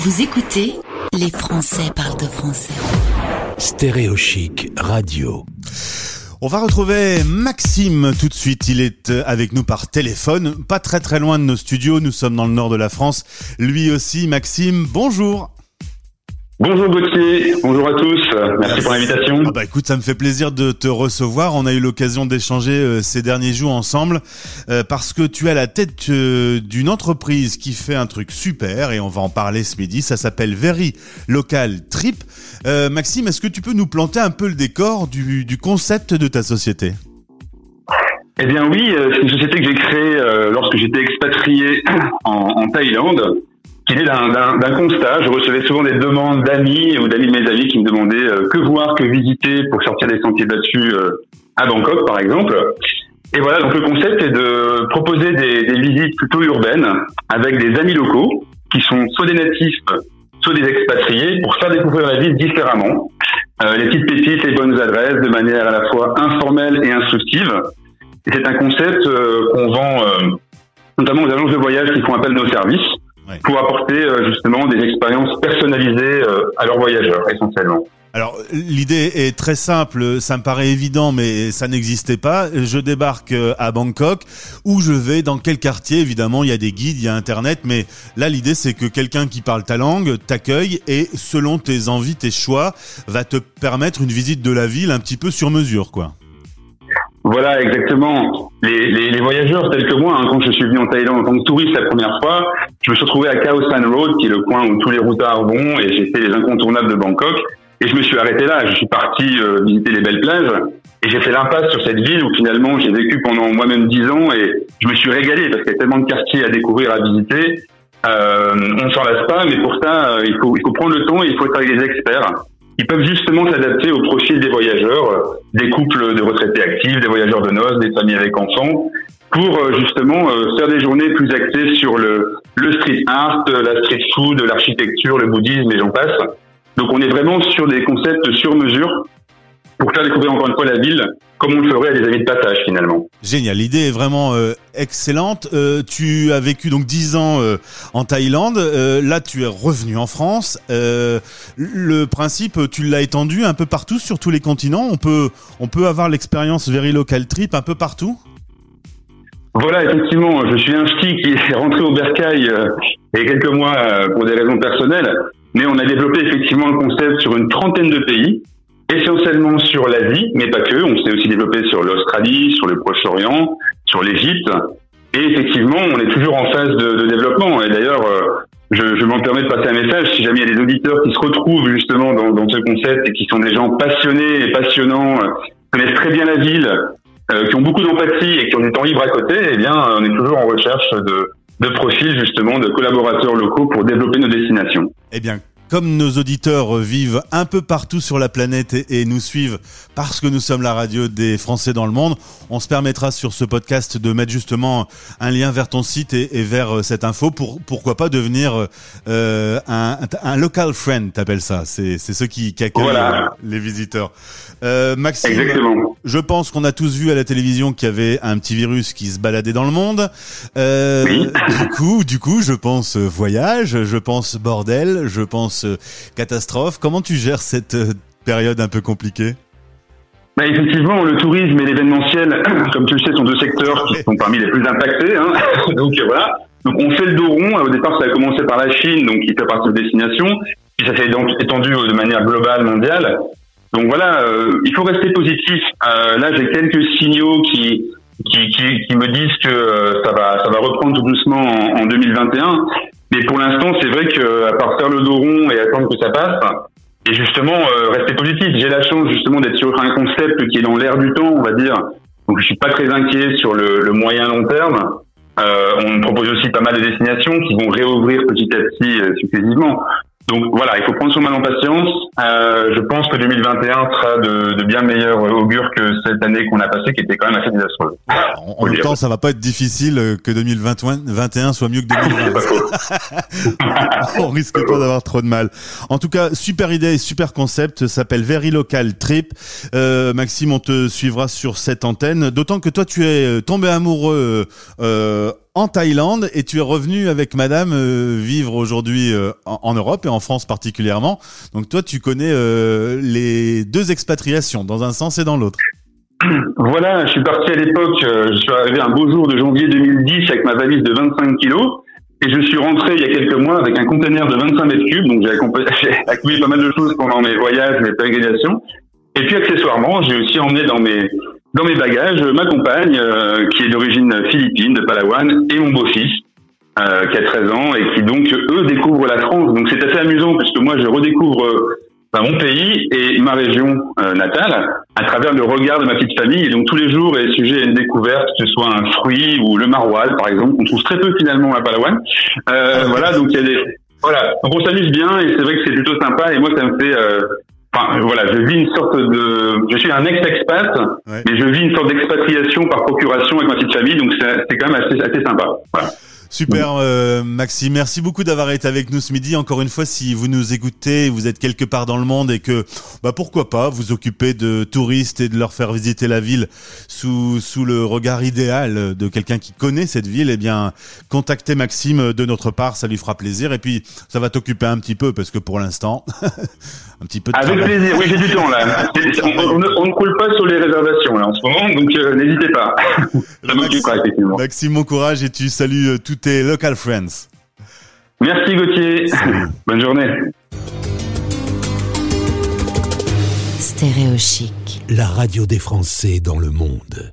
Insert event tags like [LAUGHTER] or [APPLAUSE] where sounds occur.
Vous écoutez Les Français parlent de français. Stéréochic Radio. On va retrouver Maxime tout de suite. Il est euh, avec nous par téléphone, pas très très loin de nos studios. Nous sommes dans le nord de la France. Lui aussi, Maxime, bonjour. Bonjour Gauthier, bonjour à tous, merci pour l'invitation. Ah bah écoute, ça me fait plaisir de te recevoir. On a eu l'occasion d'échanger euh, ces derniers jours ensemble euh, parce que tu es à la tête euh, d'une entreprise qui fait un truc super et on va en parler ce midi. Ça s'appelle Very Local Trip. Maxime, est-ce que tu peux nous planter un peu le décor du, du concept de ta société? Eh bien oui, c'est une société que j'ai créée lorsque j'étais expatrié en, en Thaïlande qui est d'un constat. Je recevais souvent des demandes d'amis ou d'amis de mes amis qui me demandaient euh, que voir, que visiter pour sortir des sentiers battus euh, à Bangkok, par exemple. Et voilà, donc le concept est de proposer des, des, visites plutôt urbaines avec des amis locaux qui sont soit des natifs, soit des expatriés pour faire découvrir la ville différemment. Euh, les petites pépites, les bonnes adresses de manière à la fois informelle et instructive. C'est un concept euh, qu'on vend notamment aux agences de voyage qui font appel à nos services pour apporter euh, justement des expériences personnalisées euh, à leurs voyageurs essentiellement. Alors l'idée est très simple, ça me paraît évident, mais ça n'existait pas. Je débarque euh, à Bangkok, où je vais, dans quel quartier, évidemment, il y a des guides, il y a Internet, mais là l'idée c'est que quelqu'un qui parle ta langue t'accueille et selon tes envies, tes choix, va te permettre une visite de la ville un petit peu sur mesure, quoi. Voilà, exactement. Les, les, les, voyageurs tels que moi, hein, quand je suis venu en Thaïlande en tant que touriste la première fois, je me suis retrouvé à Khao San Road, qui est le coin où tous les routards vont, et j'ai fait les incontournables de Bangkok. Et je me suis arrêté là. Je suis parti euh, visiter les belles plages, et j'ai fait l'impasse sur cette ville où finalement j'ai vécu pendant moi-même dix ans, et je me suis régalé parce qu'il y a tellement de quartiers à découvrir, à visiter. Euh, on s'en lasse pas, mais pour ça, euh, il, faut, il faut prendre le temps et il faut être avec des experts. Ils peuvent justement s'adapter au profil des voyageurs, euh, des couples de retraités actifs, des voyageurs de noces, des familles avec enfants, pour euh, justement euh, faire des journées plus axées sur le, le street art, la street food, l'architecture, le bouddhisme et j'en passe. Donc on est vraiment sur des concepts sur mesure pour faire découvrir encore une fois la ville comme on le ferait à des amis de passage finalement. Génial, l'idée est vraiment euh, excellente. Euh, tu as vécu donc 10 ans euh, en Thaïlande, euh, là tu es revenu en France. Euh, le principe, tu l'as étendu un peu partout sur tous les continents. On peut, on peut avoir l'expérience Very Local Trip un peu partout? Voilà, effectivement, je suis un ski qui est rentré au Bercail il y a quelques mois pour des raisons personnelles, mais on a développé effectivement le concept sur une trentaine de pays essentiellement sur l'Asie, mais pas que. On s'est aussi développé sur l'Australie, sur le Proche-Orient, sur l'Égypte. Et effectivement, on est toujours en phase de, développement. Et d'ailleurs, euh, je, m'en permets de passer un message. Si jamais il y a des auditeurs qui se retrouvent justement dans, dans ce concept et qui sont des gens passionnés et passionnants, euh, connaissent très bien la ville, euh, qui ont beaucoup d'empathie et qui ont du temps libre à côté, eh bien, on est toujours en recherche de, de profils justement de collaborateurs locaux pour développer nos destinations. Eh bien, comme nos auditeurs vivent un peu partout sur la planète et, nous suivent parce que nous sommes la radio des Français dans le monde, on se permettra sur ce podcast de mettre justement un lien vers ton site et, vers euh, cette info pour pourquoi pas devenir euh, un, un, local friend, t'appelles ça. C'est ceux qui, qui accueillent voilà. les visiteurs. Euh, Maxime, Exactement. je pense qu'on a tous vu à la télévision qu'il y avait un petit virus qui se baladait dans le monde. Euh, oui. Du coup, du coup, je pense voyage, je pense bordel, je pense catastrophe. Comment tu gères cette euh, période un peu compliquée? Bah effectivement, le tourisme et l'événementiel, [CLEARS THROAT] comme tu le sais, sont deux secteurs qui sont parmi les plus impactés. Hein. [LAUGHS] donc voilà. Donc on fait le dos rond. Au départ, ça a commencé par la Chine, donc qui fait partie de destination. Puis ça s'est étendu de manière globale, mondiale. Donc voilà, euh, il faut rester positif. Euh, là, j'ai quelques signaux qui, qui, me disent que euh, ça va, ça va reprendre doucement en, en 2021. Mais pour l'instant, c'est vrai qu'à part faire le dos rond et attendre que ça passe, et justement euh, rester positif. J'ai la chance justement d'être sur un concept qui est dans l'air du temps, on va dire. Donc je suis pas très inquiet sur le, le moyen long terme. Euh, on propose aussi pas mal de destinations qui vont réouvrir petit à petit euh, successivement. Donc voilà, il faut prendre son mal en patience. Euh, je pense que 2021 sera de, de bien meilleur augure que cette année qu'on a passée, qui était quand même assez désastreuse. En, en même temps, ça va pas être difficile euh, que 2021 soit mieux que 2020. [LAUGHS] On risque pas d'avoir trop de mal. En tout cas, super idée et super concept. S'appelle Very Local Trip. Euh, Maxime, on te suivra sur cette antenne. D'autant que toi, tu es tombé amoureux. Euh, en Thaïlande et tu es revenu avec madame euh, vivre aujourd'hui euh, en, Europe et en France particulièrement. Donc toi, tu connais euh, les deux expatriations, dans un sens et dans l'autre. Voilà, je suis parti à l'époque, je suis arrivé un beau jour de janvier 2010 avec ma valise de 25 kilos. Et je suis rentré il y a quelques mois avec un conteneur de 25 mètres cubes, donc [LAUGHS] j'ai accumulé pas mal de choses pendant mes voyages, mes pérégrinations. Et puis accessoirement, j'ai aussi emmené dans mes dans mes bagages ma compagne, euh, qui est d'origine philippine, de Palawan, et mon beau-fils, euh, qui a 13 ans, et qui donc, eux, découvrent la France. Donc c'est assez amusant, puisque moi, je redécouvre euh, mon pays et ma région natale à travers le regard de ma petite famille. Et donc tous les jours est sujet à une découverte, que ce soit un fruit ou le maroilles, par exemple, qu'on trouve très peu finalement à Palawan. voilà, donc il y a des... Voilà, donc on s'amuse bien et c'est vrai que c'est plutôt sympa et moi ça me fait Enfin, voilà, je vis une sorte de, je suis un ex-expat, mais je vis une sorte d'expatriation par procuration avec ma petite famille, donc c'est quand même assez, assez sympa. Voilà. Super euh, Maxime, merci beaucoup d'avoir été avec nous ce midi. Encore une fois, si vous nous écoutez, vous êtes quelque part dans le monde et que, bah pourquoi pas, vous occuper de touristes et de leur faire visiter la ville sous sous le regard idéal de quelqu'un qui connaît cette ville, eh bien, contactez Maxime de notre part, ça lui fera plaisir. Et puis, ça va t'occuper un petit peu parce que pour l'instant, [LAUGHS] un petit peu. De Avec plaisir. Oui, j'ai du temps là. On, ne coule pas sur les réservations là en ce moment, donc euh, n'hésitez pas. [LAUGHS] ça m'occupera effectivement. Maxime, bon courage et tu salues euh, tout tes local friends. Merci Gauthier. [LAUGHS] Bonne journée. Stéréo chic. La radio des Français dans le monde.